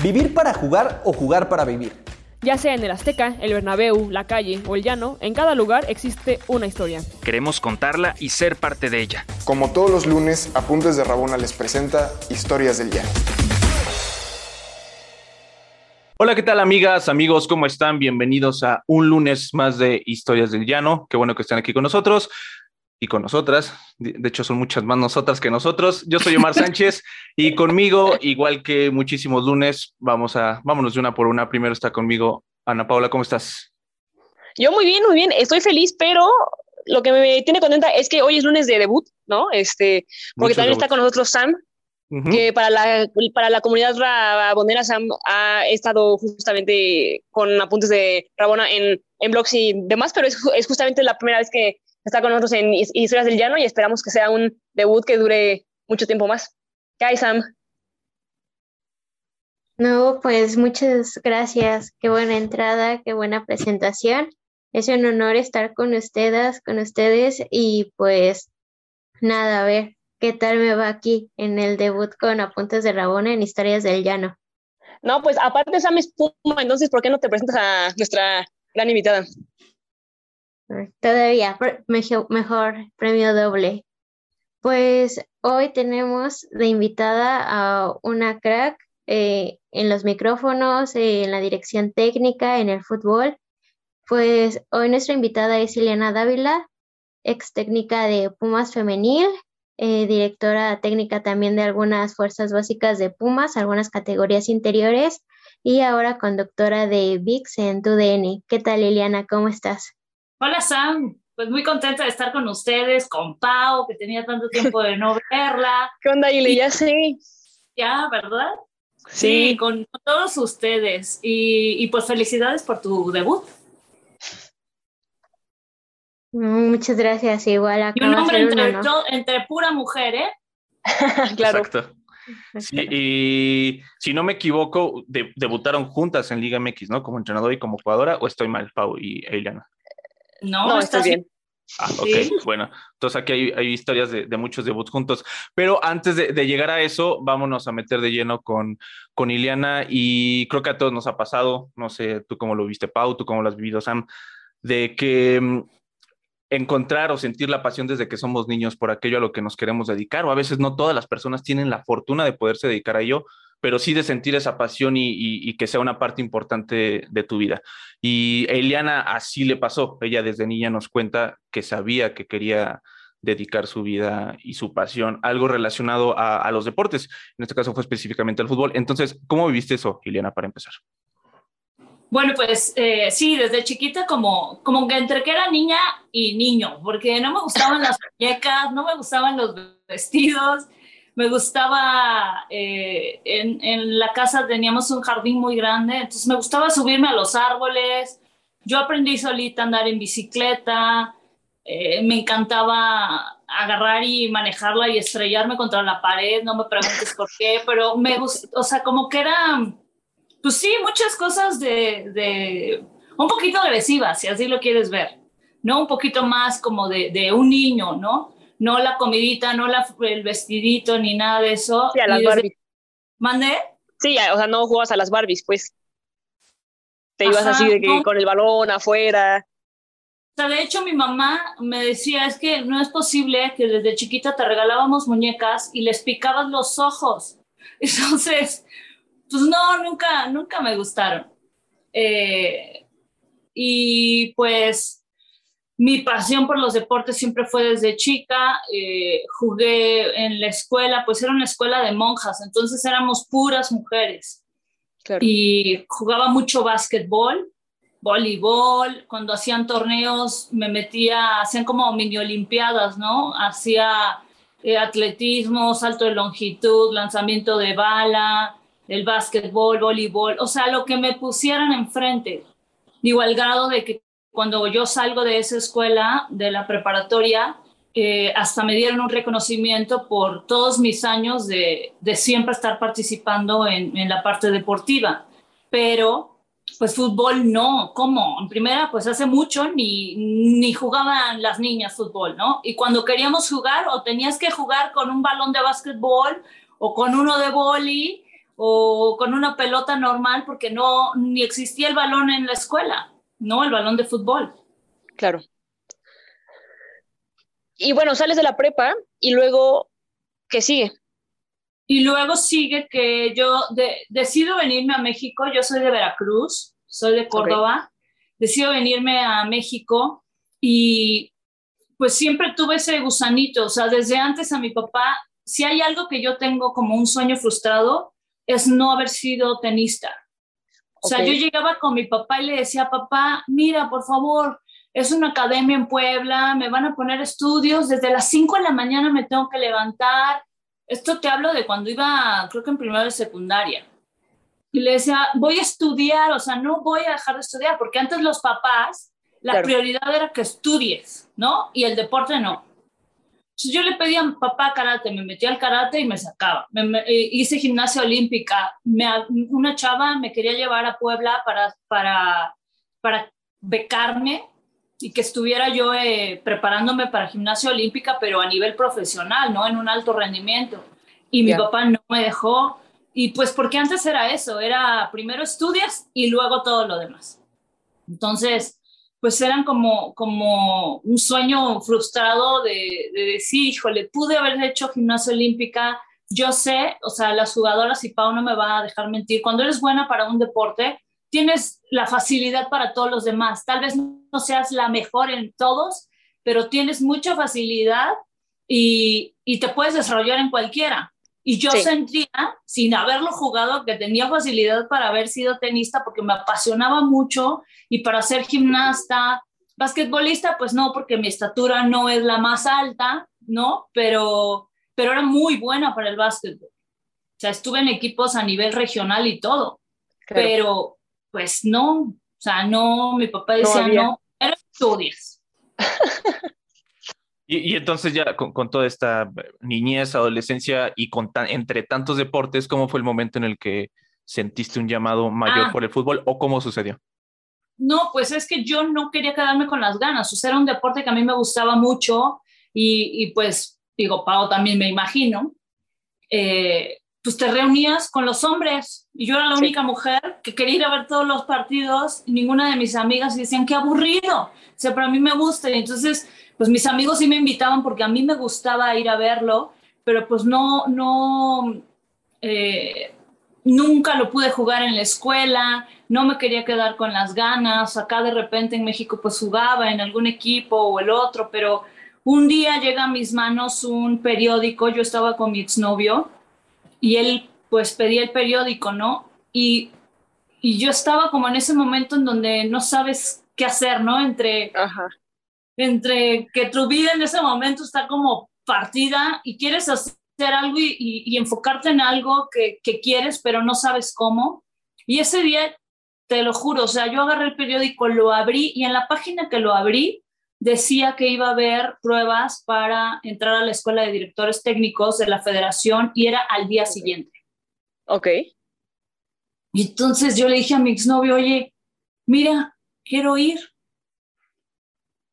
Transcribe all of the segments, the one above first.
¿Vivir para jugar o jugar para vivir? Ya sea en el Azteca, el Bernabéu, la calle o el llano, en cada lugar existe una historia. Queremos contarla y ser parte de ella. Como todos los lunes, Apuntes de Rabona les presenta Historias del Llano. Hola, ¿qué tal amigas, amigos? ¿Cómo están? Bienvenidos a un lunes más de Historias del Llano. Qué bueno que estén aquí con nosotros y con nosotras. De hecho, son muchas más nosotras que nosotros. Yo soy Omar Sánchez y conmigo, igual que muchísimos lunes, vamos a, vámonos de una por una. Primero está conmigo Ana Paula, ¿cómo estás? Yo muy bien, muy bien. Estoy feliz, pero lo que me tiene contenta es que hoy es lunes de debut, ¿no? Este, porque también está con nosotros Sam, que para la, para la comunidad rabonera Sam ha estado justamente con apuntes de Rabona en, en blogs y demás, pero es, es justamente la primera vez que está con nosotros en Historias del Llano y esperamos que sea un debut que dure mucho tiempo más. ¿Qué hay, Sam? No, pues muchas gracias. Qué buena entrada, qué buena presentación. Es un honor estar con ustedes, con ustedes y pues nada, a ver qué tal me va aquí en el debut con Apuntes de Rabona en Historias del Llano. No, pues aparte Sam es Puma, entonces ¿por qué no te presentas a nuestra gran invitada? Todavía, mejor, premio doble. Pues hoy tenemos de invitada a una crack eh, en los micrófonos, en la dirección técnica, en el fútbol. Pues hoy nuestra invitada es Ileana Dávila, ex técnica de Pumas Femenil, eh, directora técnica también de algunas fuerzas básicas de Pumas, algunas categorías interiores y ahora conductora de VIX en TUDN. ¿Qué tal, Liliana? ¿Cómo estás? Hola Sam, pues muy contenta de estar con ustedes, con Pau, que tenía tanto tiempo de no verla. ¿Qué onda, Ili? Ya sí. Ya, ¿verdad? Sí. con, todos ustedes. Y, pues felicidades por tu debut. Muchas gracias, igual. Y un hombre entre, entre pura mujer, ¿eh? claro. Exacto. y si no me equivoco, debutaron juntas en Liga MX, ¿no? Como entrenador y como jugadora, o estoy mal, Pau y Eliana. No, está bien. Ah, ok, bueno, entonces aquí hay, historias de, muchos debuts juntos, pero antes de, llegar a eso, vámonos a meter de lleno con, con Iliana y creo que a todos nos ha pasado, no sé, tú cómo lo viste, Pau, tú cómo lo has vivido, Sam, de que mm, encontrar o sentir la pasión desde que somos niños por aquello a lo que nos queremos dedicar, o a veces no todas las personas tienen la fortuna de poderse dedicar a ello, pero sí de sentir esa pasión y, que sea una parte importante de tu vida. Y a Eliana así le pasó. Ella desde niña nos cuenta que sabía que quería dedicar su vida y su pasión algo relacionado a, los deportes. En este caso fue específicamente al fútbol. Entonces, ¿cómo viviste eso, Eliana, para empezar? Bueno, pues eh, sí, desde chiquita como, como que entre que era niña y niño, porque no me gustaban las muñecas, no me gustaban los vestidos, me gustaba, eh, en, la casa teníamos un jardín muy grande, entonces me gustaba subirme a los árboles, yo aprendí solita a andar en bicicleta, eh, me encantaba agarrar y manejarla y estrellarme contra la pared, no me preguntes por qué, pero me gustó, o sea, como que era, pues sí, muchas cosas de, un poquito agresivas, si así lo quieres ver, ¿no? Un poquito más como de un niño, ¿no? No la comidita, no la, el vestidito, ni nada de eso. Sí, a las Barbies. ¿Mandé? Sí, o sea, no jugabas a las Barbies, pues. Te ibas así de que con el balón afuera. O sea, de hecho, mi mamá me decía, es que no es posible que desde chiquita te regalábamos muñecas y les picabas los ojos. Entonces, pues no, nunca, nunca me gustaron. Eh, y pues mi pasión por los deportes siempre fue desde chica. Eh, jugué en la escuela, pues era una escuela de monjas, entonces éramos puras mujeres. Y jugaba mucho básquetbol, voleibol. Cuando hacían torneos me metía, hacían como mini olimpiadas, ¿no? Hacía eh, atletismo, salto de longitud, lanzamiento de bala, el básquetbol, voleibol, o sea, lo que me pusieran enfrente. Igual grado de que cuando yo salgo de esa escuela, de la preparatoria, eh, hasta me dieron un reconocimiento por todos mis años de, siempre estar participando en, la parte deportiva. Pero, pues fútbol no, ¿cómo? En primera, pues hace mucho ni, ni jugaban las niñas fútbol, ¿no? Y cuando queríamos jugar, o tenías que jugar con un balón de básquetbol o con uno de boli, o con una pelota normal porque no ni existía el balón en la escuela, ¿no? El balón de fútbol. Claro. Y bueno, sales de la prepa y luego, ¿qué sigue? Y luego sigue que yo decido venirme a México, yo soy de Veracruz, soy de Córdoba, decido venirme a México y pues siempre tuve ese gusanito, o sea, desde antes a mi papá, si hay algo que yo tengo como un sueño frustrado, es no haber sido tenista. O sea, yo llegaba con mi papá y le decía, papá, mira, por favor, es una academia en Puebla, me van a poner estudios, desde las 5 de la mañana me tengo que levantar. Esto te hablo de cuando iba, creo que en primera de secundaria. Y le decía, voy a estudiar, o sea, no voy a dejar de estudiar, porque antes los papás, la prioridad era que estudies, ¿no? Y el deporte no. Entonces yo le pedía a papá karate, me metía al karate y me sacaba. Eh, hice gimnasia olímpica. Me, una chava me quería llevar a Puebla para, para, para becarme y que estuviera yo eh, preparándome para gimnasia olímpica, pero a nivel profesional, ¿no? En un alto rendimiento. Y mi papá no me dejó. Y pues porque antes era eso, era primero estudias y luego todo lo demás. Entonces, pues eran como, como un sueño frustrado de, de decir, híjole, pude haber hecho gimnasia olímpica. Yo sé, o sea, las jugadoras y Pau no me va a dejar mentir, cuando eres buena para un deporte, tienes la facilidad para todos los demás. Tal vez no seas la mejor en todos, pero tienes mucha facilidad y, te puedes desarrollar en cualquiera. Y yo sentía, sin haberlo jugado, que tenía facilidad para haber sido tenista porque me apasionaba mucho y para ser gimnasta, basquetbolista, pues no, porque mi estatura no es la más alta, ¿no? Pero, pero era muy buena para el básquetbol. O sea, estuve en equipos a nivel regional y todo, pero pues no, o sea, no, mi papá decía no, pero estudias. y, y, entonces ya con, toda esta niñez, adolescencia y con entre tantos deportes, ¿cómo fue el momento en el que sentiste un llamado mayor ah. por el fútbol o cómo sucedió? No, pues es que yo no quería quedarme con las ganas, o sea, era un deporte que a mí me gustaba mucho y, y pues digo, Pau también me imagino. Eh, pues te reunías con los hombres. Y yo era la única mujer que quería ir a ver todos los partidos y ninguna de mis amigas decían, qué aburrido, o sea, pero a mí me gusta. Y entonces, pues mis amigos sí me invitaban porque a mí me gustaba ir a verlo, pero pues no, no, eh, nunca lo pude jugar en la escuela, no me quería quedar con las ganas, acá de repente en México pues jugaba en algún equipo o el otro, pero un día llega a mis manos un periódico, yo estaba con mi exnovio, y él pues pedía el periódico, ¿no? Y, y yo estaba como en ese momento en donde no sabes qué hacer, ¿no? Entre, entre que tu vida en ese momento está como partida y quieres hacer algo y, y, enfocarte en algo que, que, quieres, pero no sabes cómo. Y ese día, te lo juro, o sea, yo agarré el periódico, lo abrí y en la página que lo abrí decía que iba a haber pruebas para entrar a la escuela de directores técnicos de la federación y era al día siguiente. Ok. Y entonces yo le dije a mi exnovio, oye, mira, quiero ir.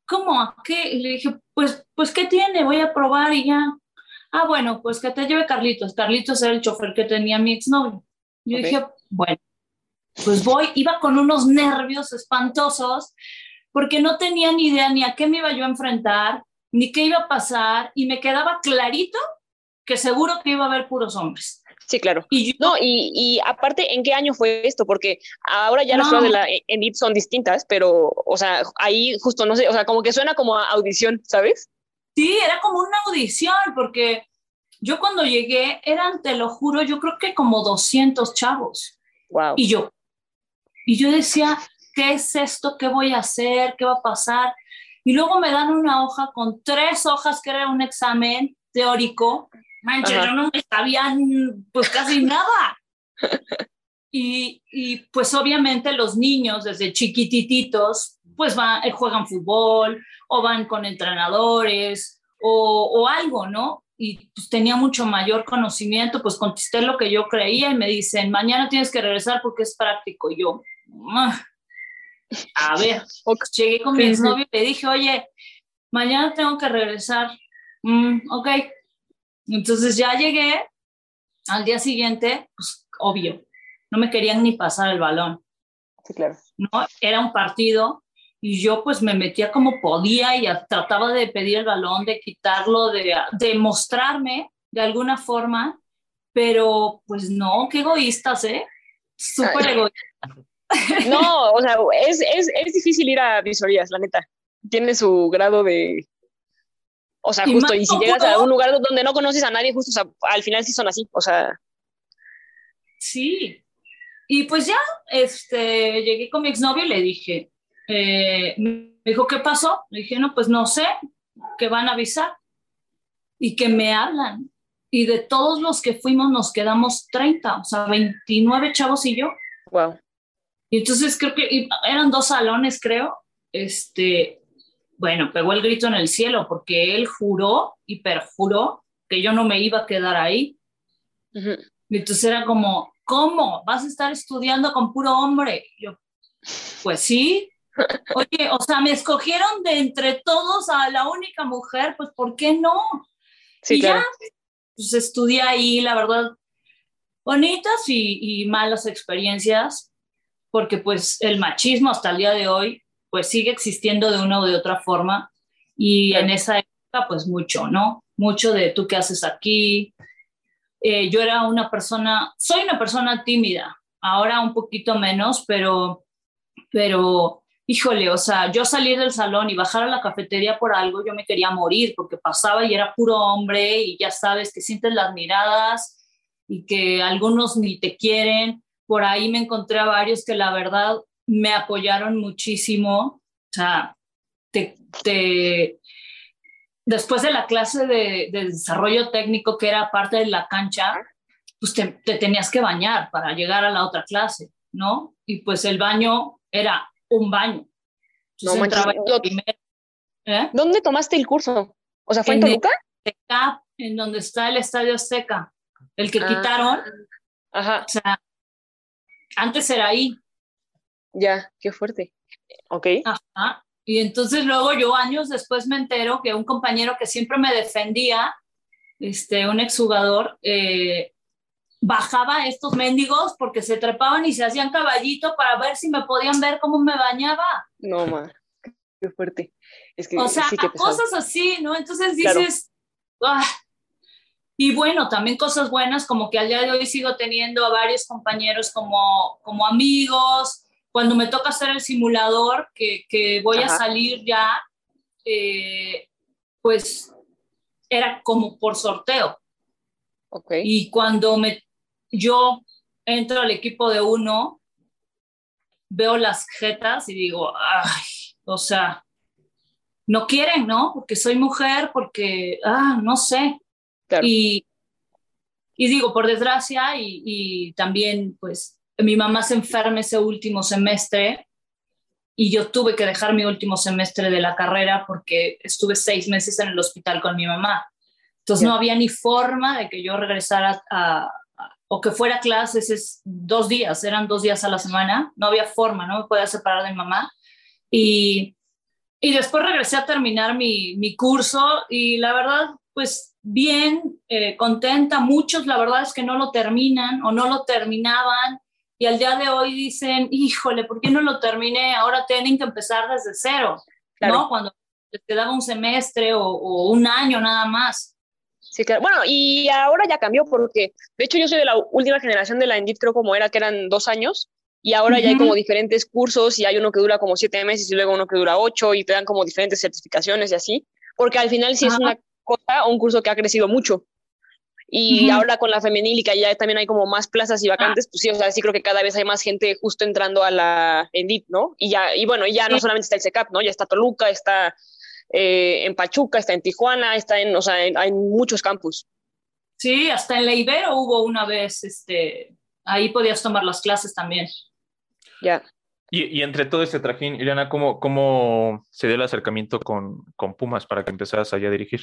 ¿Cómo? ¿A qué? Y le dije, pues, pues, ¿qué tiene? Voy a probar y ya. Ah, bueno, pues que te lleve Carlitos. Carlitos era el chofer que tenía mi exnovio. Yo dije, bueno, pues voy, iba con unos nervios espantosos, porque no tenía ni idea ni a qué me iba yo a enfrentar, ni qué iba a pasar, y me quedaba clarito que seguro que iba a haber puros hombres. Sí, claro. Y no, y, aparte, ¿en qué año fue esto? Porque ahora ya las pruebas de la ENIT son distintas, pero, o sea, ahí justo, no sé, o sea, como que suena como audición, ¿sabes? Sí, era como una audición, porque yo cuando llegué eran, te lo juro, yo creo que como 200 chavos. Wow. Y yo, y yo decía, ¿qué es esto? ¿Qué voy a hacer? ¿Qué va a pasar? Y luego me dan una hoja con tres hojas que era un examen teórico. Manche, yo no me sabía pues casi nada. Y, y, pues obviamente los niños desde chiquititos pues van, eh, juegan fútbol o van con entrenadores o, o algo, ¿no? y pues tenía mucho mayor conocimiento, pues contesté lo que yo creía y me dicen, mañana tienes que regresar porque es práctico. Y yo, ah, a ver, llegué con mi exnovio y le dije, oye, mañana tengo que regresar. Mm, ok. Entonces ya llegué al día siguiente, pues obvio. No me querían ni pasar el balón. Sí, claro. ¿no? Era un partido y yo pues me metía como podía y trataba de pedir el balón, de quitarlo, de, de mostrarme de alguna forma, pero pues no, qué egoístas, ¿eh? Súper egoístas. No, o sea, es, es, es, difícil ir a visorías, la neta. Tiene su grado de... O sea, justo, y, si llegas a un lugar donde no conoces a nadie, justo, o sea, al final sí son así, o sea... Sí, y pues ya, este, llegué con mi exnovio y le dije, eh, me dijo, ¿qué pasó? Le dije, no, pues no sé, que van a avisar y que me hablan. Y de todos los que fuimos nos quedamos 30, o sea, 29 chavos y yo. Wow. Y entonces creo que eran dos salones, creo. Este, bueno, pegó el grito en el cielo porque él juró y perjuró que yo no me iba a quedar ahí. Y entonces era como, ¿cómo? ¿Vas a estar estudiando con puro hombre? yo, pues sí. Oye, o sea, me escogieron de entre todos a la única mujer, pues ¿por qué no? Sí, y claro. ya, pues estudié ahí, la verdad, bonitas y, y, malas experiencias, porque pues el machismo hasta el día de hoy, pues sigue existiendo de una u de otra forma, y en esa época, pues mucho, ¿no? Mucho de tú qué haces aquí. Eh, yo era una persona, soy una persona tímida, ahora un poquito menos, pero, pero híjole, o sea, yo salir del salón y bajar a la cafetería por algo, yo me quería morir porque pasaba y era puro hombre y ya sabes que sientes las miradas y que algunos ni te quieren. Por ahí me encontré a varios que la verdad me apoyaron muchísimo. O sea, te, te... después de la clase de, de, desarrollo técnico que era parte de la cancha, pues te, te tenías que bañar para llegar a la otra clase, ¿no? Y pues el baño era un baño. No, manches, lo... ¿Eh? ¿Dónde tomaste el curso? O sea, ¿fue en, en Toluca? En donde está el Estadio Seca, el que ah, quitaron. Ajá. O sea, antes era ahí. Ya, qué fuerte. Ok. Ajá. Y entonces luego yo años después me entero que un compañero que siempre me defendía, este, un exjugador, eh, bajaba estos mendigos porque se trepaban y se hacían caballito para ver si me podían ver cómo me bañaba. No, ma, qué fuerte. Es que, o sea, sí que cosas así, ¿no? Entonces dices, claro. ah. Y bueno, también cosas buenas, como que al día de hoy sigo teniendo a varios compañeros como, como amigos. Cuando me toca hacer el simulador, que, que voy Ajá. a salir ya, eh, pues era como por sorteo. Okay. Y cuando me yo entro al equipo de uno, veo las jetas y digo, ay, o sea, no quieren, ¿no? Porque soy mujer, porque, ah, no sé. Claro. Y, y, digo, por desgracia, y, y, también, pues, mi mamá se enferma ese último semestre y yo tuve que dejar mi último semestre de la carrera porque estuve seis meses en el hospital con mi mamá. Entonces yeah. no había ni forma de que yo regresara a, o que fuera clases es dos días, eran dos días a la semana, no había forma, no me podía separar de mi mamá. Y, y después regresé a terminar mi, mi, curso y la verdad, pues bien, eh, contenta. Muchos la verdad es que no lo terminan o no lo terminaban y al día de hoy dicen, híjole, ¿por qué no lo terminé? Ahora tienen que empezar desde cero, claro. ¿no? Cuando les quedaba un semestre o, o un año nada más. Sí, claro. Bueno, y ahora ya cambió porque, de hecho, yo soy de la última generación de la Endit, creo como era que eran dos años, y ahora uh -huh. ya hay como diferentes cursos y hay uno que dura como siete meses y luego uno que dura ocho y te dan como diferentes certificaciones y así, porque al final sí uh -huh. es una cosa, un curso que ha crecido mucho. Y uh -huh. ahora con la femenil y que ya también hay como más plazas y vacantes, pues sí, o sea, sí creo que cada vez hay más gente justo entrando a la Endit, ¿no? Y ya, y bueno, ya no solamente está el SECAP, ¿no? Ya está Toluca, está eh, en Pachuca, está en Tijuana, está en, o sea, en, hay muchos campus. Sí, hasta en la Ibero hubo una vez, este, ahí podías tomar las clases también. Ya. Y, y, entre todo este trajín, Ileana, ¿cómo, ¿cómo se dio el acercamiento con, con Pumas para que empezaras allá a dirigir?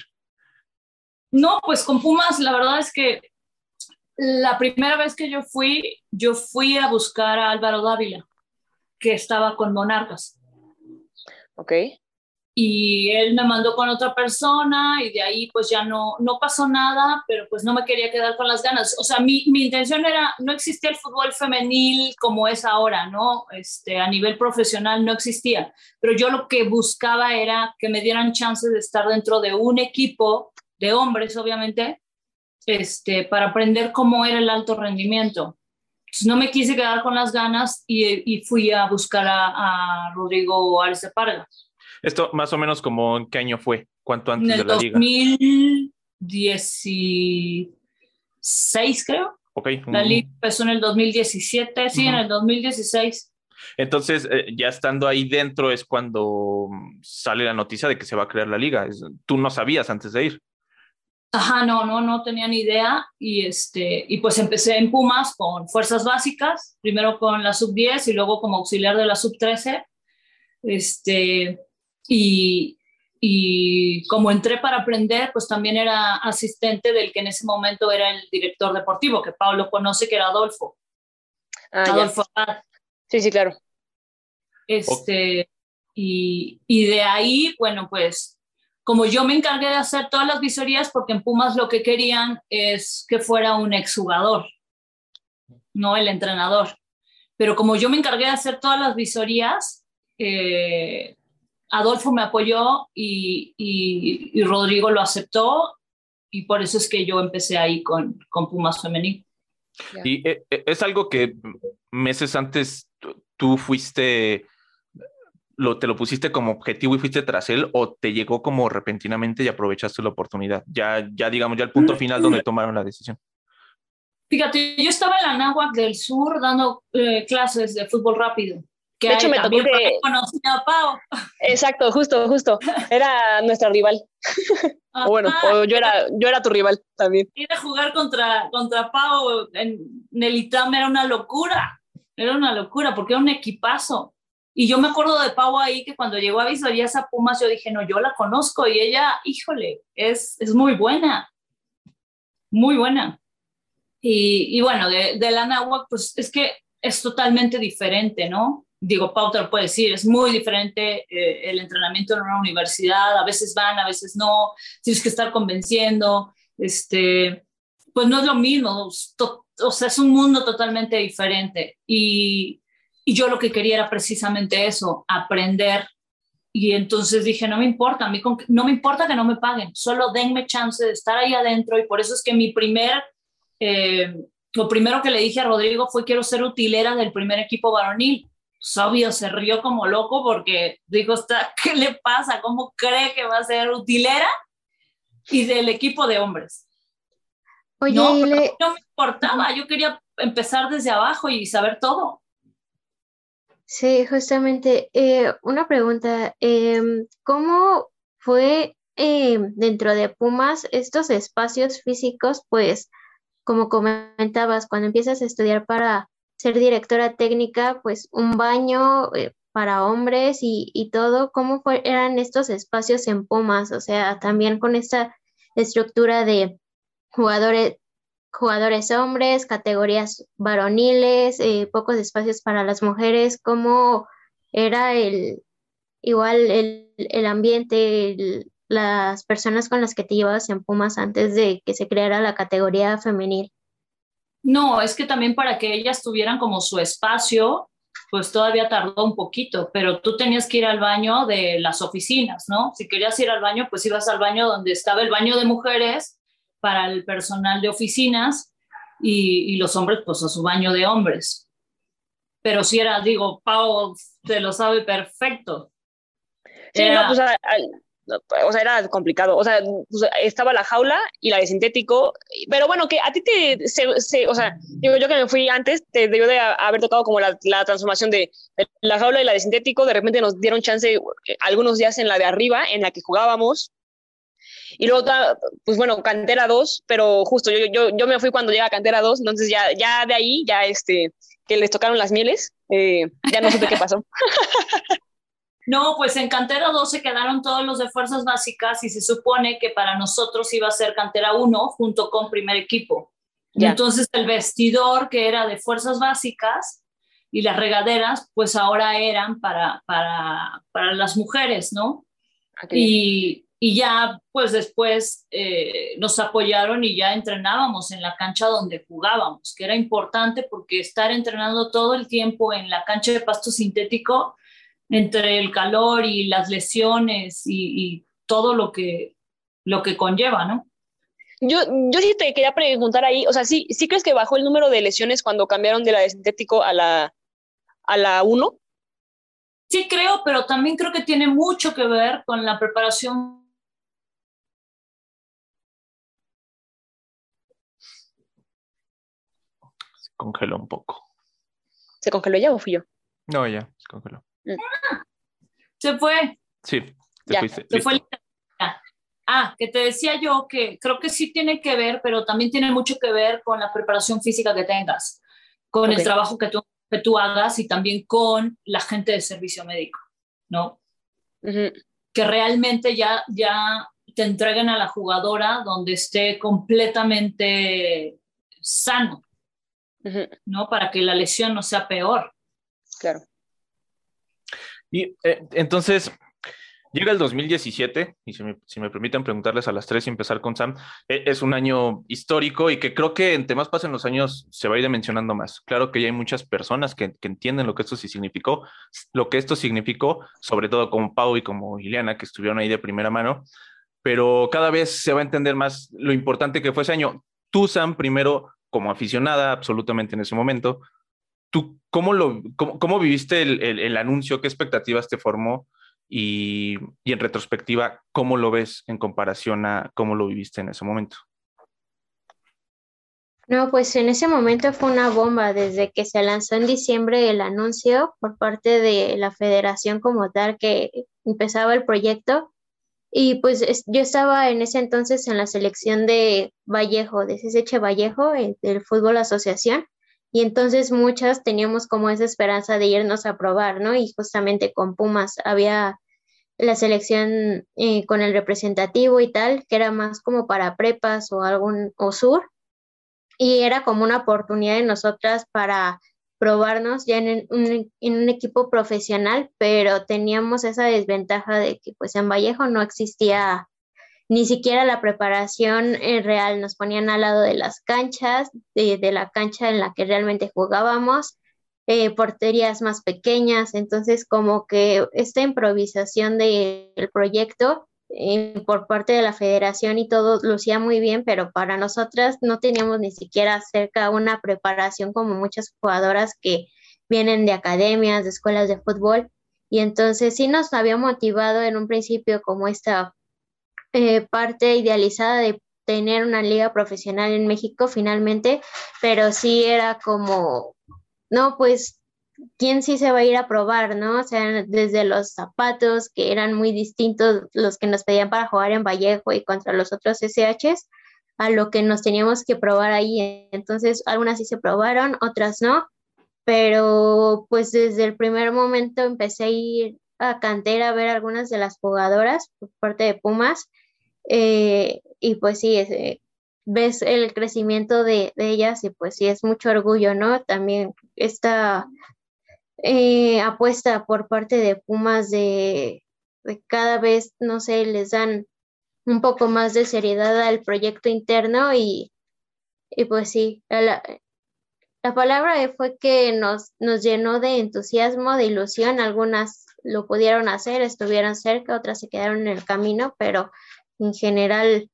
No, pues con Pumas, la verdad es que la primera vez que yo fui, yo fui a buscar a Álvaro Dávila, que estaba con Monarcas. Ok y él me mandó con otra persona y de ahí pues ya no, no pasó nada, pero pues no me quería quedar con las ganas. O sea, mi, mi intención era, no existía el fútbol femenil como es ahora, ¿no? Este, a nivel profesional no existía, pero yo lo que buscaba era que me dieran chances de estar dentro de un equipo de hombres, obviamente, este, para aprender cómo era el alto rendimiento. Entonces, no me quise quedar con las ganas y, y fui a buscar a, a Rodrigo Ares de Parga. Esto más o menos como en qué año fue, cuánto antes de la liga. 2016, creo. Ok. La liga empezó en el 2017, sí, en el 2016. Entonces, eh, ya estando ahí dentro es cuando sale la noticia de que se va a crear la liga. Tú no sabías antes de ir. Ajá, no, no, no tenía ni idea. Y, este, y pues empecé en Pumas con fuerzas básicas, primero con la sub 10 y luego como auxiliar de la sub 13. Este, y, y como entré para aprender, pues también era asistente del que en ese momento era el director deportivo, que Pablo conoce, que era Adolfo. Ah, Adolfo Sí, sí, claro. Este, y, y de ahí, bueno, pues como yo me encargué de hacer todas las visorías, porque en Pumas lo que querían es que fuera un exjugador, no el entrenador. Pero como yo me encargué de hacer todas las visorías, eh, Adolfo me apoyó y, y, Rodrigo lo aceptó y por eso es que yo empecé ahí con, con Pumas Femenil. Y eh, eh, es algo que meses antes tú fuiste, lo, te lo pusiste como objetivo y fuiste tras él o te llegó como repentinamente y aprovechaste la oportunidad, ya, ya digamos, ya el punto final donde tomaron la decisión. Fíjate, yo estaba en la Náhuac del Sur dando eh, clases de fútbol rápido de hecho, me tocó que... a Pau. Exacto, justo, justo. Era nuestra rival. o bueno, yo, era, yo era tu rival también. Ir a jugar contra, contra Pau en, el ITAM era una locura. Era una locura porque era un equipazo. Y yo me acuerdo de Pau ahí que cuando llegó a Visorías a Pumas, yo dije, no, yo la conozco y ella, híjole, es, es muy buena. Muy buena. Y, y bueno, de, de la Nahuac, pues es que es totalmente diferente, ¿no? digo, Pau te lo puede decir, es muy diferente eh, el entrenamiento en una universidad, a veces van, a veces no, tienes que estar convenciendo, este, pues no es lo mismo, o sea, es un mundo totalmente diferente. Y, y yo lo que quería era precisamente eso, aprender. Y entonces dije, no me importa, a mí no me importa que no me paguen, solo denme chance de estar ahí adentro. Y por eso es que mi primer, eh, lo primero que le dije a Rodrigo fue, quiero ser utilera del primer equipo varonil Sabio se rió como loco porque dijo, ¿qué le pasa? ¿Cómo cree que va a ser utilera? Y del equipo de hombres. Oye, no, no me importaba, yo quería empezar desde abajo y saber todo. Sí, justamente, eh, una pregunta, em, ¿cómo fue em, dentro de Pumas estos espacios físicos? Pues, como comentabas, cuando empiezas a estudiar para ser directora técnica, pues un baño eh, para hombres y, todo, ¿cómo eran estos espacios en Pumas? O sea, también con esta estructura de jugadores, jugadores hombres, categorías varoniles, eh, pocos espacios para las mujeres, ¿cómo era el igual el, ambiente, las personas con las que te llevabas en Pumas antes de que se creara la categoría femenil? No, es que también para que ellas tuvieran como su espacio, pues todavía tardó un poquito, pero tú tenías que ir al baño de las oficinas, ¿no? Si querías ir al baño, pues ibas al baño donde estaba el baño de mujeres para el personal de oficinas y, los hombres, pues a su baño de hombres. Pero si era, digo, Pau te lo sabe perfecto. Sí, no, pues o sea, era complicado. O sea, pues, estaba la jaula y la de sintético, pero bueno, que a ti te, o sea, digo, yo que me fui antes, te debió de haber tocado como la, la transformación de, la jaula y la de sintético, de repente nos dieron chance eh, algunos días en la de arriba, en la que jugábamos, y luego, pues bueno, Cantera 2, pero justo yo, yo, yo me fui cuando llega Cantera 2, entonces ya, ya de ahí, ya este, que les tocaron las mieles, eh, ya no supe qué pasó. No, pues en cantera 2 se quedaron todos los de fuerzas básicas y se supone que para nosotros iba a ser cantera 1 junto con primer equipo. Y entonces el vestidor que era de fuerzas básicas y las regaderas, pues ahora eran para, para, para las mujeres, ¿no? Ah, y, y, ya, pues después eh, nos apoyaron y ya entrenábamos en la cancha donde jugábamos, que era importante porque estar entrenando todo el tiempo en la cancha de pasto sintético, entre el calor y las lesiones y, y todo lo que, lo que conlleva, ¿no? Yo, yo sí te quería preguntar ahí, o sea, ¿sí, ¿sí crees que bajó el número de lesiones cuando cambiaron de la de sintético a la, a la 1? Sí creo, pero también creo que tiene mucho que ver con la preparación. Congeló un poco. ¿Se congeló ya o fui yo? No, ya, se congeló. Mm. Se fue. Sí, se, se fue. Ah, que te decía yo que creo que sí tiene que ver, pero también tiene mucho que ver con la preparación física que tengas, con el trabajo que tú, que tú hagas y también con la gente de servicio médico, ¿no? Que realmente ya, ya te entreguen a la jugadora donde esté completamente sano, ¿no? Para que la lesión no sea peor. Claro. Y eh, entonces, Llega el 2017, y si me, si me, permiten preguntarles a las tres y empezar con Sam, e, es un año histórico y que creo que en temas pasan los años se va a ir mencionando más. Claro que ya hay muchas personas que, que, entienden lo que esto sí significó, lo que esto significó, sobre todo como Pau y como Ileana, que estuvieron ahí de primera mano, pero cada vez se va a entender más lo importante que fue ese año. Tú, Sam, primero como aficionada absolutamente en ese momento, ¿tú cómo, lo, cómo, cómo viviste el, el, anuncio? ¿Qué expectativas te formó? y, en retrospectiva, ¿cómo lo ves en comparación a cómo lo viviste en ese momento? No, pues en ese momento fue una bomba desde que se lanzó en diciembre el anuncio por parte de la federación como tal que empezaba el proyecto. Y pues yo estaba en ese entonces en la selección de Vallejo, de CSH Vallejo, eh, del Fútbol Asociación. Y entonces muchas teníamos como esa esperanza de irnos a probar, ¿no? Y justamente con Pumas había la selección eh, con el representativo y tal, que era más como para prepas o algún o sur, y era como una oportunidad de nosotras para probarnos ya en un, equipo profesional, pero teníamos esa desventaja de que pues en Vallejo no existía ni siquiera la preparación eh, real, nos ponían al lado de las canchas, de, de la cancha en la que realmente jugábamos, eh, porterías más pequeñas, entonces como que esta improvisación del proyecto eh, por parte de la federación y todo lucía muy bien, pero para nosotras no teníamos ni siquiera cerca una preparación como muchas jugadoras que vienen de academias, de escuelas de fútbol, y entonces sí nos había motivado en un principio como esta eh, parte idealizada de tener una liga profesional en México finalmente, pero sí era como no, pues, ¿quién sí se va a ir a probar, no? O sea, desde los zapatos, que eran muy distintos los que nos pedían para jugar en Vallejo y contra los otros SHs, a lo que nos teníamos que probar ahí. Entonces, algunas sí se probaron, otras no, pero pues desde el primer momento empecé a ir a cantera a ver algunas de las jugadoras por parte de Pumas. Eh, y pues sí, eh, ves el crecimiento de, ellas y pues sí es mucho orgullo, ¿no? También esta eh, apuesta por parte de Pumas de, cada vez, no sé, les dan un poco más de seriedad al proyecto interno y, y pues sí, la, la palabra fue que nos, nos llenó de entusiasmo, de ilusión, algunas lo pudieron hacer, estuvieron cerca, otras se quedaron en el camino, pero en general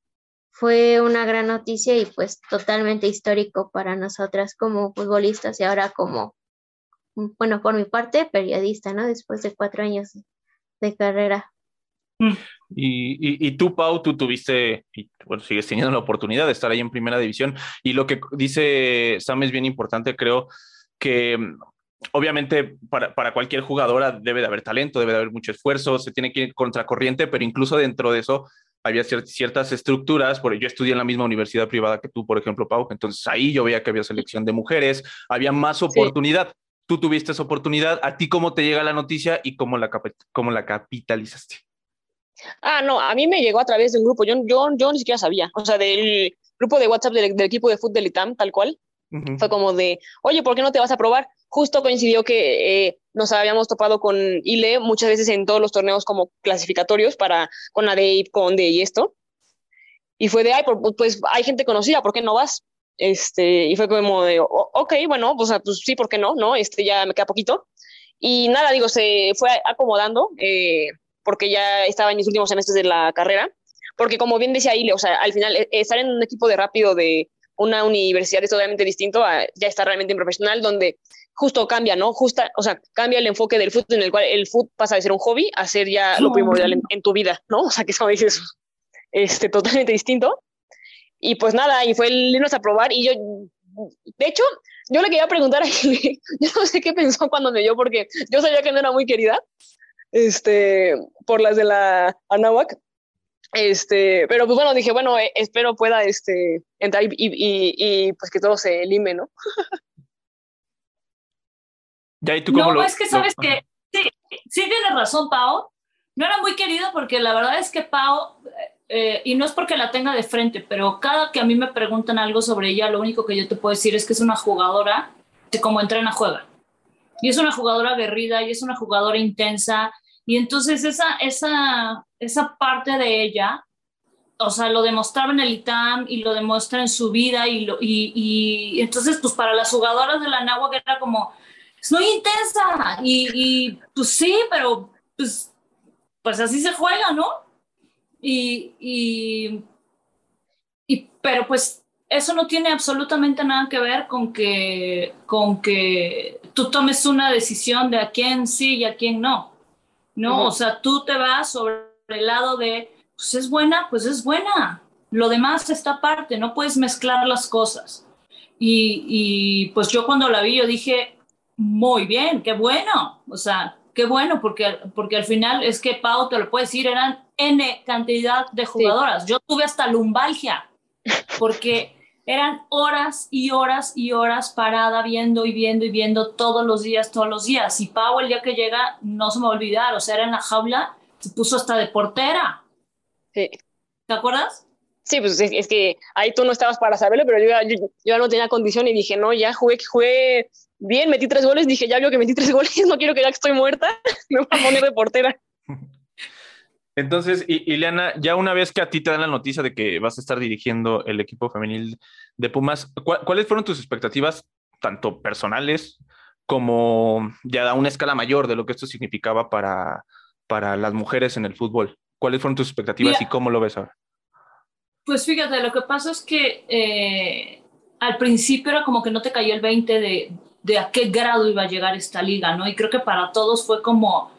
fue una gran noticia y pues totalmente histórico para nosotras como futbolistas y ahora como, bueno, por mi parte, periodista, ¿no? Después de cuatro años de carrera. Mm. Y, y, tú, Pau, tú tuviste, y bueno, sigues teniendo la oportunidad de estar ahí en primera división. Y lo que dice Sam es bien importante, creo que mm, obviamente para, para, cualquier jugadora debe de haber talento, debe de haber mucho esfuerzo, se tiene que ir contracorriente, pero incluso dentro de eso había ciertas estructuras, porque yo estudié en la misma universidad privada que tú, por ejemplo, Pau, entonces ahí yo veía que había selección de mujeres, había más oportunidad. Tú tuviste esa oportunidad, ¿a ti cómo te llega la noticia y cómo la, cómo la capitalizaste? Ah, no, a mí me llegó a través de un grupo, yo, yo, yo ni siquiera sabía, o sea, del grupo de WhatsApp del, equipo de fútbol ITAM, tal cual, Fue como de, oye, ¿por qué no te vas a probar? Justo coincidió que eh, nos habíamos topado con Ile muchas veces en todos los torneos como clasificatorios para con la de Conde y esto. Y fue de, ay, pues hay gente conocida, ¿por qué no vas? Este, y fue como de, ok, bueno, pues, pues sí, ¿por qué no? ¿No? Este, ya me queda poquito. Y nada, digo, se fue acomodando, eh, porque ya estaba en mis últimos semestres de la carrera, porque como bien decía Ile, o sea, al final e, estar en un equipo de rápido de una universidad es totalmente distinto a ya estar realmente en profesional, donde justo cambia, ¿no? Justa, o sea, cambia el enfoque del fútbol en el cual el fútbol pasa de ser un hobby a ser ya lo primordial en, tu vida, ¿no? O sea, que eso dices, este, totalmente distinto. Y pues nada, y fue el irnos a probar y yo, de hecho, yo le quería preguntar a él, yo no sé qué pensó cuando me vio porque yo sabía que no era muy querida, este, por las de la Anahuac, este, pero pues bueno, dije, bueno, eh, espero pueda este, entrar y, y, y, pues que todo se lime, ¿no? Ya, ¿y tú cómo no, es que sabes que sí, sí tienes razón, Pau. No era muy querido porque la verdad es que Pau, eh, y no es porque la tenga de frente, pero cada que a mí me preguntan algo sobre ella, lo único que yo te puedo decir es que es una jugadora que como entrena juega. Y es una jugadora aguerrida y es una jugadora intensa. Y entonces esa, esa, esa parte de ella, o sea, lo demostraba en el ITAM y lo demuestra en su vida. Y, lo, y, y entonces, pues para las jugadoras de la Nahua, que era como, es muy intensa. Y, y, pues sí, pero pues, pues así se juega, ¿no? Y, y, y, pero pues eso no tiene absolutamente nada que ver con que, con que tú tomes una decisión de a quién sí y a quién no. No, o sea, tú te vas sobre el lado de, pues es buena, pues es buena. Lo demás está aparte, no puedes mezclar las cosas. Y, y pues yo cuando la vi, yo dije, muy bien, qué bueno. O sea, qué bueno, porque, porque al final es que Pau te lo puede decir, eran N cantidad de jugadoras. Yo tuve hasta lumbalgia, porque eran horas y horas y horas parada viendo y viendo y viendo todos los días, todos los días. Y Pau el día que llega, no se me va a olvidar, o sea, era en la jaula, se puso hasta de portera. Sí. ¿Te acuerdas? Sí, pues es, que ahí tú no estabas para saberlo, pero yo, yo, yo, no tenía condición y dije, no, ya jugué, jugué bien, metí tres goles, dije, ya vio que metí tres goles, no quiero que ya que estoy muerta, me voy a poner de portera. Entonces, Ileana, ya una vez que a ti te dan la noticia de que vas a estar dirigiendo el equipo femenil de Pumas, ¿cuáles fueron tus expectativas, tanto personales como ya a una escala mayor de lo que esto significaba para, para las mujeres en el fútbol? ¿Cuáles fueron tus expectativas y cómo lo ves ahora? Pues fíjate, lo que pasa es que eh, al principio era como que no te cayó el 20 de, de a qué grado iba a llegar esta liga, ¿no? Y creo que para todos fue como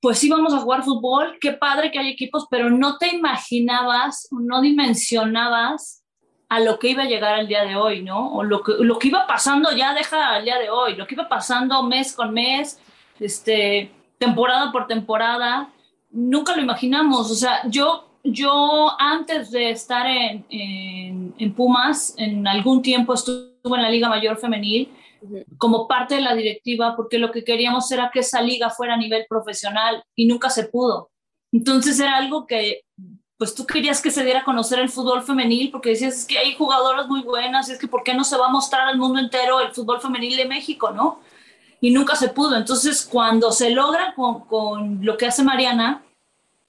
pues sí vamos a jugar fútbol, qué padre que hay equipos, pero no te imaginabas, no dimensionabas a lo que iba a llegar al día de hoy, ¿no? O lo que, lo que iba pasando ya deja al día de hoy, lo que iba pasando mes con mes, este, temporada por temporada, nunca lo imaginamos. O sea, yo, yo antes de estar en, en, en Pumas, en algún tiempo estuve en la Liga Mayor Femenil, como parte de la directiva, porque lo que queríamos era que esa liga fuera a nivel profesional y nunca se pudo. Entonces era algo que, pues tú querías que se diera a conocer el fútbol femenil, porque decías, es que hay jugadoras muy buenas, y es que ¿por qué no se va a mostrar al mundo entero el fútbol femenil de México, no? Y nunca se pudo. Entonces, cuando se logra con, con lo que hace Mariana,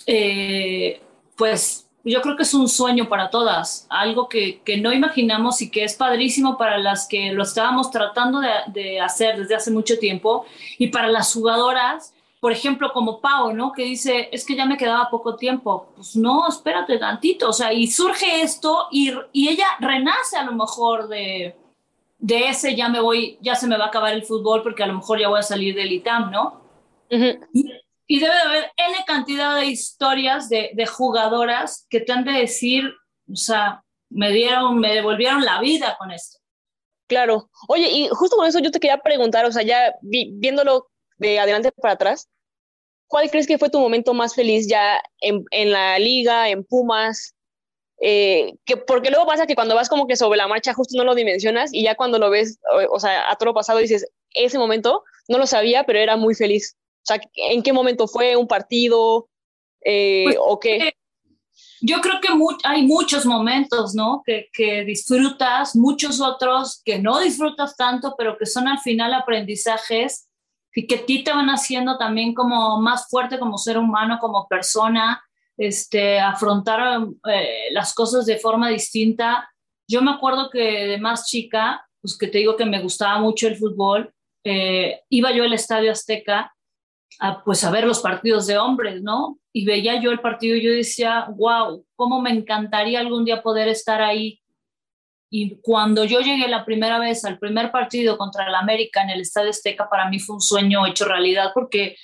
eh, pues yo creo que es un sueño para todas, algo que, que, no imaginamos y que es padrísimo para las que lo estábamos tratando de, de, hacer desde hace mucho tiempo y para las jugadoras, por ejemplo, como Pau, ¿no? Que dice, es que ya me quedaba poco tiempo. Pues no, espérate tantito, o sea, y surge esto y, y ella renace a lo mejor de, de ese ya me voy, ya se me va a acabar el fútbol porque a lo mejor ya voy a salir del ITAM, ¿no? Uh -huh. Y debe de haber N cantidad de historias de, de, jugadoras que te han de decir, o sea, me dieron, me devolvieron la vida con esto. Claro. Oye, y justo con eso yo te quería preguntar, o sea, ya vi, viéndolo de adelante para atrás, ¿cuál crees que fue tu momento más feliz ya en, en la liga, en Pumas? Eh, que, porque luego pasa que cuando vas como que sobre la marcha justo no lo dimensionas y ya cuando lo ves, o, o sea, a todo lo pasado dices, ese momento no lo sabía, pero era muy feliz. Sea, ¿en qué momento fue un partido eh, pues, o qué? Eh, yo creo que hay muchos momentos, ¿no? Que, que, disfrutas, muchos otros que no disfrutas tanto, pero que son al final aprendizajes y que a ti te van haciendo también como más fuerte como ser humano, como persona, este, afrontar eh, las cosas de forma distinta. Yo me acuerdo que de más chica, pues que te digo que me gustaba mucho el fútbol, eh, iba yo al Estadio Azteca a, pues a ver los partidos de hombres, ¿no? Y veía yo el partido y yo decía, wow, cómo me encantaría algún día poder estar ahí. Y cuando yo llegué la primera vez al primer partido contra el América en el Estadio Azteca, para mí fue un sueño hecho realidad porque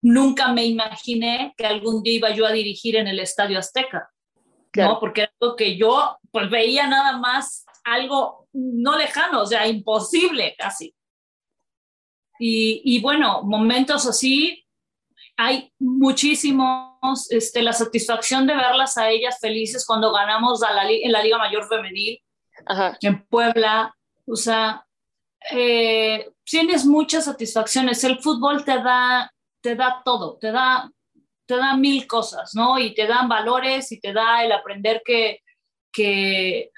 nunca me imaginé que algún día iba yo a dirigir en el Estadio Azteca, ¿no? Porque era algo que yo pues veía nada más algo no lejano, o sea, imposible casi. Y, bueno, momentos así, hay muchísimos, este, la satisfacción de verlas a ellas felices cuando ganamos a la, en la Liga Mayor Femenil, en Puebla, o sea, eh, tienes muchas satisfacciones. El fútbol te da, te da todo, te da, te da mil cosas, ¿no? Y te dan valores y te da el aprender que, que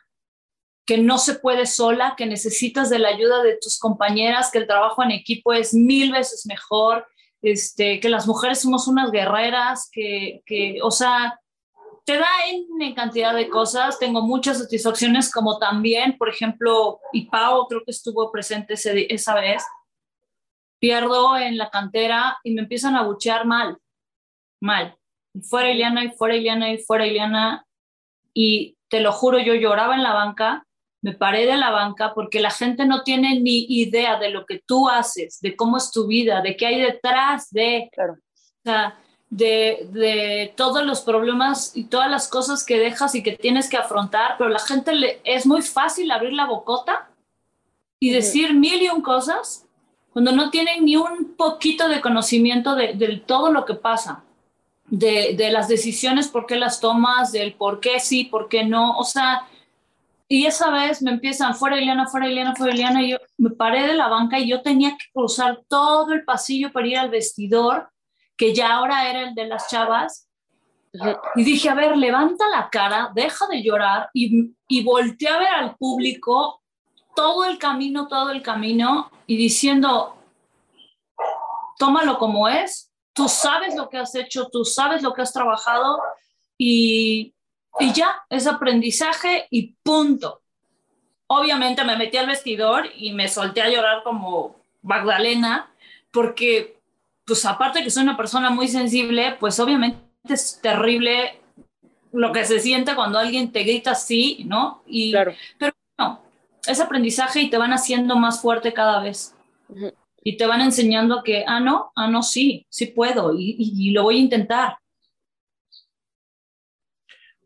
que no se puede sola, que necesitas de la ayuda de tus compañeras, que el trabajo en equipo es mil veces mejor, este, que las mujeres somos unas guerreras, que, que o sea, te da en, cantidad de cosas. Tengo muchas satisfacciones, como también, por ejemplo, y Pau creo que estuvo presente esa vez, pierdo en la cantera y me empiezan a buchear mal, mal. Y fuera Ileana, y fuera Ileana, y fuera Ileana. Y te lo juro, yo lloraba en la banca me paré de la banca porque la gente no tiene ni idea de lo que tú haces, de cómo es tu vida, de qué hay detrás de, de, de, todos los problemas y todas las cosas que dejas y que tienes que afrontar, pero la gente le, es muy fácil abrir la bocota y decir mil y un cosas cuando no tienen ni un poquito de conocimiento de, de todo lo que pasa. De, de las decisiones, por qué las tomas, del por qué sí, por qué no. O sea, y esa vez me empiezan, fuera Eliana, fuera Eliana, fuera Eliana, y yo me paré de la banca y yo tenía que cruzar todo el pasillo para ir al vestidor, que ya ahora era el de las chavas. Y dije, a ver, levanta la cara, deja de llorar y, y volteé a ver al público todo el camino, todo el camino y diciendo, tómalo como es, tú sabes lo que has hecho, tú sabes lo que has trabajado y y ya, es aprendizaje y punto. Obviamente me metí al vestidor y me solté a llorar como Magdalena, porque, pues aparte que soy una persona muy sensible, pues obviamente es terrible lo que se siente cuando alguien te grita así, ¿no? Y, claro. Pero no, es aprendizaje y te van haciendo más fuerte cada vez. Y te van enseñando que, ah, no, ah, no, sí, sí puedo y lo voy a intentar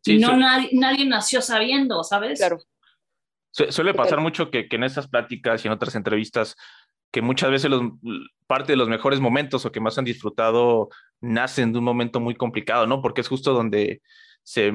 no nadie, nadie, nació sabiendo, ¿sabes? Claro. suele pasar mucho que, que, en estas pláticas y en otras entrevistas, que muchas veces los, parte de los mejores momentos o que más han disfrutado nacen de un momento muy complicado, ¿no? Porque es justo donde se,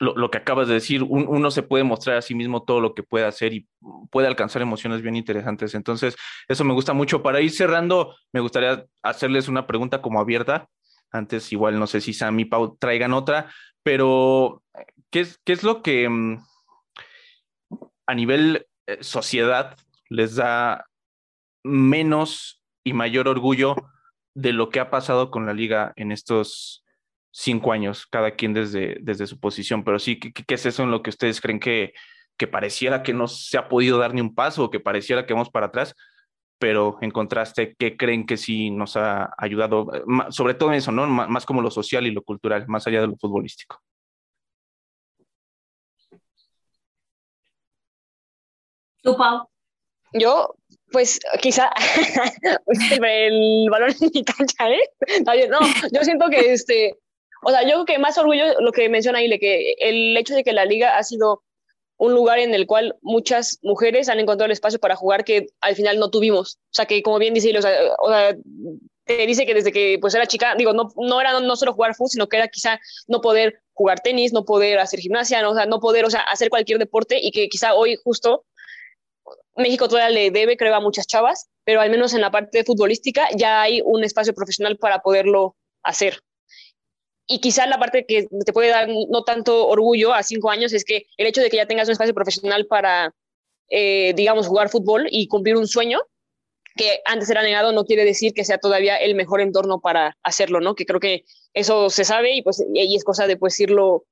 lo, lo que acabas de decir, uno se puede mostrar a sí mismo todo lo que puede hacer y puede alcanzar emociones bien interesantes. Entonces, eso me gusta mucho. Para ir cerrando, me gustaría hacerles una pregunta como abierta. Antes, igual, no sé si Sam y Pau traigan otra, pero, ¿qué es, qué es lo que mm, a nivel eh, sociedad les da menos y mayor orgullo de lo que ha pasado con la liga en estos cinco años, cada quien desde, desde su posición? Pero sí, ¿qué, ¿qué, es eso en lo que ustedes creen que, que pareciera que no se ha podido dar ni un paso o que pareciera que vamos para atrás? Pero en contraste, ¿qué creen que sí nos ha ayudado? Eh, sobre todo eso, ¿no? más como lo social y lo cultural, más allá de lo futbolístico. ¿Tú, Pau? Yo, pues quizá el valor en mi cancha, ¿eh? No, yo siento que este, o sea, yo creo que más orgullo lo que menciona Ile, que el hecho de que la liga ha sido un lugar en el cual muchas mujeres han encontrado el espacio para jugar que al final no tuvimos. O sea, que como bien dice, o sea, te dice que desde que pues era chica, digo, no, no era no, solo jugar fútbol, sino que era quizá no poder jugar tenis, no poder hacer gimnasia, no, o sea, no poder, o sea, hacer cualquier deporte y que quizá hoy justo México todavía le debe, creo, a muchas chavas, pero al menos en la parte futbolística ya hay un espacio profesional para poderlo hacer. Y quizá la parte que te puede dar no tanto orgullo a cinco años es que el hecho de que ya tengas un espacio profesional para, eh, digamos, jugar fútbol y cumplir un sueño, que antes era negado, no quiere decir que sea todavía el mejor entorno para hacerlo, ¿no? Que creo que eso se sabe y pues y es cosa de pues irlo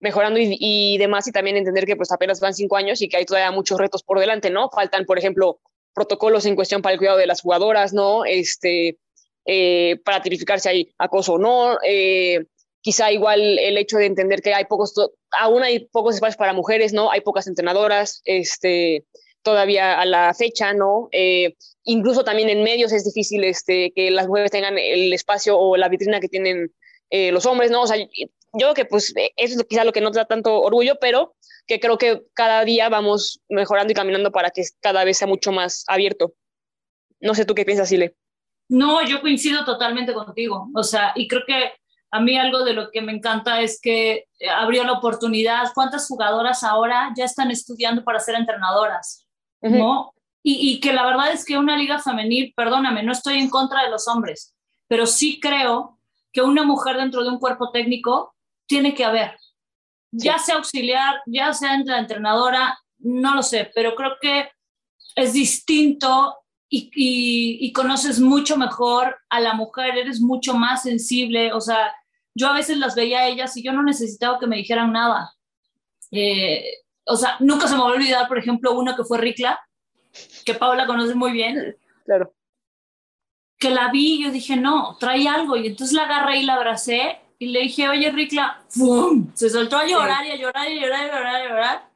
mejorando y, y, demás y también entender que pues apenas van cinco años y que hay todavía muchos retos por delante, ¿no? Faltan, por ejemplo, protocolos en cuestión para el cuidado de las jugadoras, ¿no? Este, eh, para tipificar si hay acoso o no. Eh, quizá igual el hecho de entender que hay pocos, aún hay pocos espacios para mujeres, ¿no? Hay pocas entrenadoras, este, todavía a la fecha, ¿no? Eh, incluso también en medios es difícil este, que las mujeres tengan el espacio o la vitrina que tienen los hombres, ¿no? O sea, yo creo que pues eso es quizá lo que no da tanto orgullo, pero que creo que cada día vamos mejorando y caminando para que cada vez sea mucho más abierto. No sé tú qué piensas, Sile. No, yo coincido totalmente contigo. O sea, y creo que a mí algo de lo que me encanta es que abrió la oportunidad. ¿Cuántas jugadoras ahora ya están estudiando para ser entrenadoras? ¿No? Y, y, que la verdad es que una liga femenil, perdóname, no estoy en contra de los hombres, pero sí creo que una mujer dentro de un cuerpo técnico tiene que haber. Ya sea auxiliar, ya sea entrenadora, no lo sé, pero creo que es distinto y, conoces mucho mejor a la mujer, eres mucho más sensible, o sea, yo a veces las veía a ellas y yo no necesitaba que me dijeran nada. Eh, o sea, nunca se me va a olvidar, por ejemplo, uno que fue Ricla, que Paula conoce muy bien. Claro. Que la vi y yo dije, no, trae algo. Y entonces la agarré y la abracé y le dije, oye, Ricla, ¡fum! Se soltó a llorar y a llorar y a llorar y a llorar y a llorar.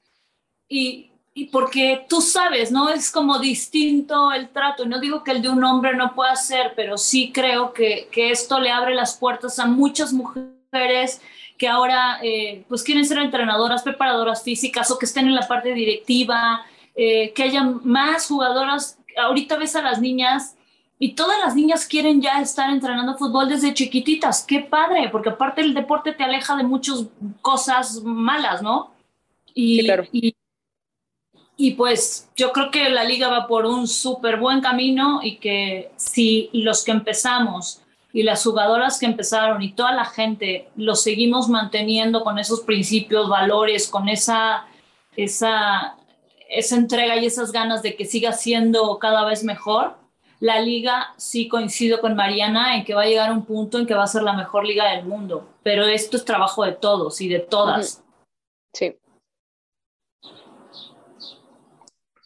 Y, y porque tú sabes, ¿no? Es como distinto el trato. No digo que el de un hombre no pueda ser, pero sí creo que, que esto le abre las puertas a muchas mujeres que ahora eh, pues quieren ser entrenadoras, preparadoras físicas o que estén en la parte directiva, eh, que haya más jugadoras. Ahorita ves a las niñas y todas las niñas quieren ya estar entrenando fútbol desde chiquititas. Qué padre, porque aparte el deporte te aleja de muchas cosas malas, ¿no? Y, claro. y y pues yo creo que la liga va por un súper buen camino y que si los que empezamos y las jugadoras que empezaron y toda la gente lo seguimos manteniendo con esos principios, valores, con esa, esa, esa entrega y esas ganas de que siga siendo cada vez mejor, la liga sí coincido con Mariana en que va a llegar un punto en que va a ser la mejor liga del mundo, pero esto es trabajo de todos y de todas. Sí.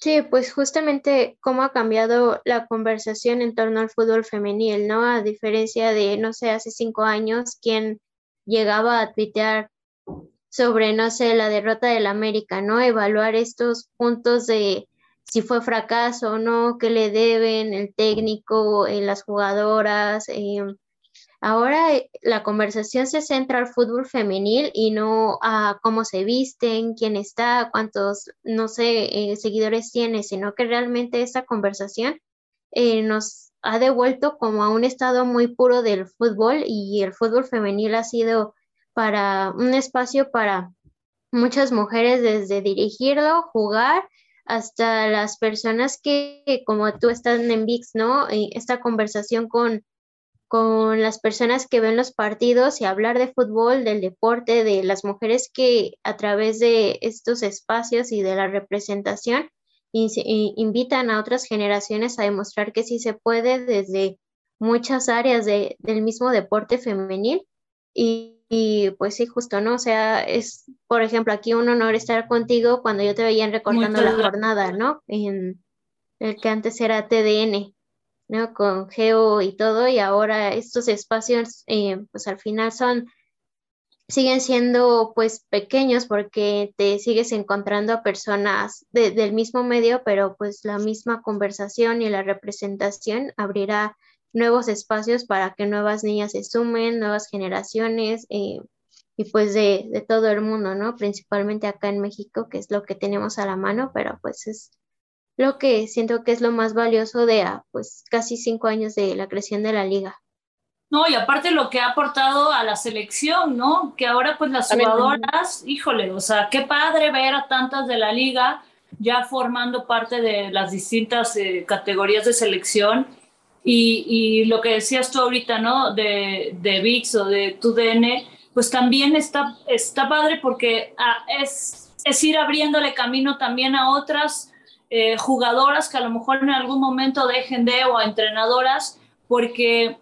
Sí, pues justamente cómo ha cambiado la conversación en torno al fútbol femenil, ¿no? A diferencia de, no sé, hace cinco años, quien llegaba a tuitear sobre, no sé, la derrota del América, ¿no? Evaluar estos puntos de si fue fracaso o no, qué le deben el técnico, eh, las jugadoras, eh, Ahora eh, la conversación se centra al fútbol femenil y no a cómo se visten, quién está, cuántos, no sé, eh, seguidores tiene, sino que realmente esa conversación eh, nos ha devuelto como a un estado muy puro del fútbol y el fútbol femenil ha sido para un espacio para muchas mujeres desde dirigirlo, jugar, hasta las personas que, como tú estás en VIX, ¿no? Esta conversación con con las personas que ven los partidos y hablar de fútbol, del deporte, de las mujeres que a través de estos espacios y de la representación invitan a otras generaciones a demostrar que sí se puede desde muchas áreas del mismo deporte femenil. Y, pues sí, justo, ¿no? O sea, es, por ejemplo, aquí un honor estar contigo cuando yo te veía recortando la jornada, ¿no? En el que antes era TDN. ¿No? Con Geo y todo, y ahora estos espacios, eh, pues al final son, siguen siendo pues pequeños porque te sigues encontrando a personas del mismo medio, pero pues la misma conversación y la representación abrirá nuevos espacios para que nuevas niñas se sumen, nuevas generaciones, eh, y pues de, de, todo el mundo, ¿no? Principalmente acá en México, que es lo que tenemos a la mano, pero pues es lo que siento que es lo más valioso de ah, pues casi cinco años de la creación de la liga. No, y aparte lo que ha aportado a la selección, ¿no? Que ahora pues las jugadoras, híjole, o sea, qué padre ver a tantas de la liga ya formando parte de las distintas eh, categorías de selección. Y, y, lo que decías tú ahorita, ¿no? De, de VIX o de TUDN, pues también está, está padre porque ah, es, es ir abriéndole camino también a otras eh, jugadoras que a lo mejor en algún momento dejen de o a entrenadoras, porque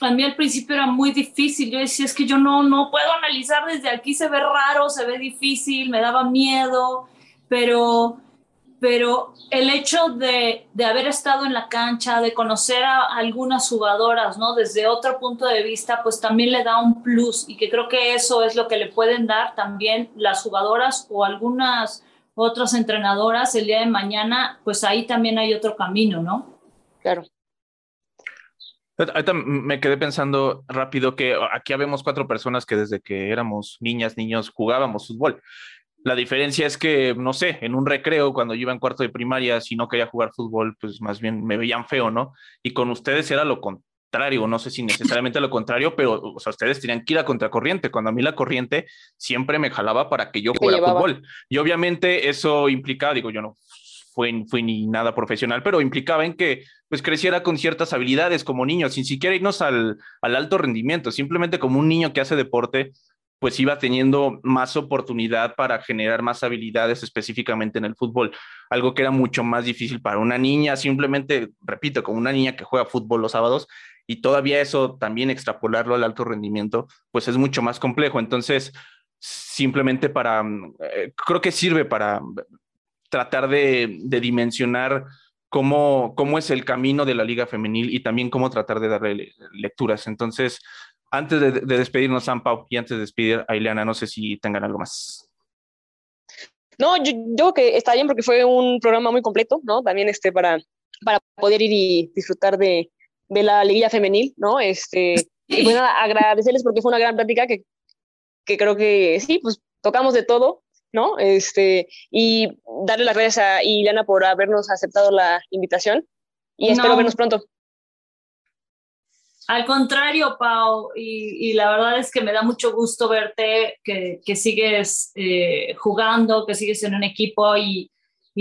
a mí al principio era muy difícil. Yo decía, es que yo no, no puedo analizar desde aquí, se ve raro, se ve difícil, me daba miedo, pero, pero el hecho de, de haber estado en la cancha, de conocer a algunas jugadoras, ¿no? Desde otro punto de vista, pues también le da un plus y que creo que eso es lo que le pueden dar también las jugadoras o algunas otras entrenadoras el día de mañana, pues ahí también hay otro camino, ¿no? Claro. Ahorita me quedé pensando rápido que aquí habemos cuatro personas que desde que éramos niñas, niños, jugábamos fútbol. La diferencia es que, no sé, en un recreo, cuando yo iba en cuarto de primaria, si no quería jugar fútbol, pues más bien me veían feo, ¿no? Y con ustedes era lo contrario, no sé si necesariamente lo contrario, pero o sea, ustedes tenían que ir a contracorriente, cuando a mí la corriente siempre me jalaba para que yo jugara fútbol. Y obviamente eso implicaba, digo, yo no fue, fue ni nada profesional, pero implicaba en que pues creciera con ciertas habilidades como niño, sin siquiera irnos al, al alto rendimiento, simplemente como un niño que hace deporte, pues iba teniendo más oportunidad para generar más habilidades específicamente en el fútbol, algo que era mucho más difícil para una niña, simplemente, repito, como una niña que juega fútbol los sábados, y todavía eso también extrapolarlo al alto rendimiento, pues es mucho más complejo. Entonces, simplemente para, eh, creo que sirve para tratar de, dimensionar cómo, cómo es el camino de la liga femenil y también cómo tratar de darle lecturas. Entonces, antes de, despedirnos, San Pau, y antes de despedir a Ileana, no sé si tengan algo más. No, yo, creo que está bien porque fue un programa muy completo, ¿no? También este, para, para poder ir y disfrutar de, de la liguilla femenil, ¿no? Este, y bueno, agradecerles porque fue una gran plática que, que creo que sí, pues tocamos de todo, ¿no? Este, y darle las gracias a Ileana por habernos aceptado la invitación y espero vernos pronto. Al contrario, Pau, y, la verdad es que me da mucho gusto verte, que, que sigues eh, jugando, que sigues en un equipo y,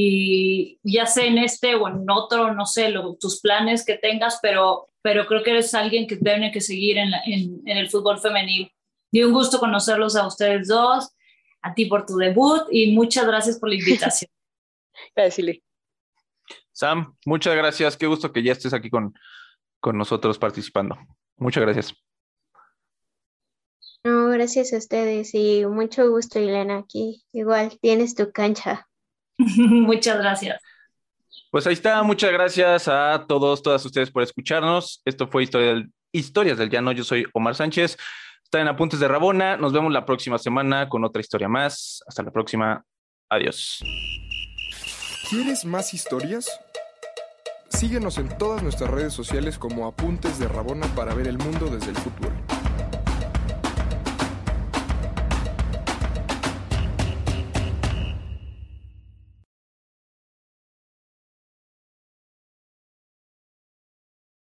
y, ya sé en este o en otro, no sé, tus planes que tengas, pero, pero creo que eres alguien que tiene que seguir en, en, en el fútbol femenil. Y un gusto conocerlos a ustedes dos a ti por tu debut y muchas gracias por la invitación. gracias, Sam, muchas gracias. Qué gusto que ya estés aquí con, con nosotros participando. Muchas gracias. No, gracias a ustedes y mucho gusto, Elena. Aquí igual tienes tu cancha. muchas gracias. Pues ahí está, muchas gracias a todos, todas ustedes por escucharnos. Esto fue Historia del, Historias del Llano. Yo soy Omar Sánchez. Está en Apuntes de Rabona. Nos vemos la próxima semana con otra historia más. Hasta la próxima. Adiós. ¿Quieres más historias? Síguenos en todas nuestras redes sociales como Apuntes de Rabona para ver el mundo desde el fútbol.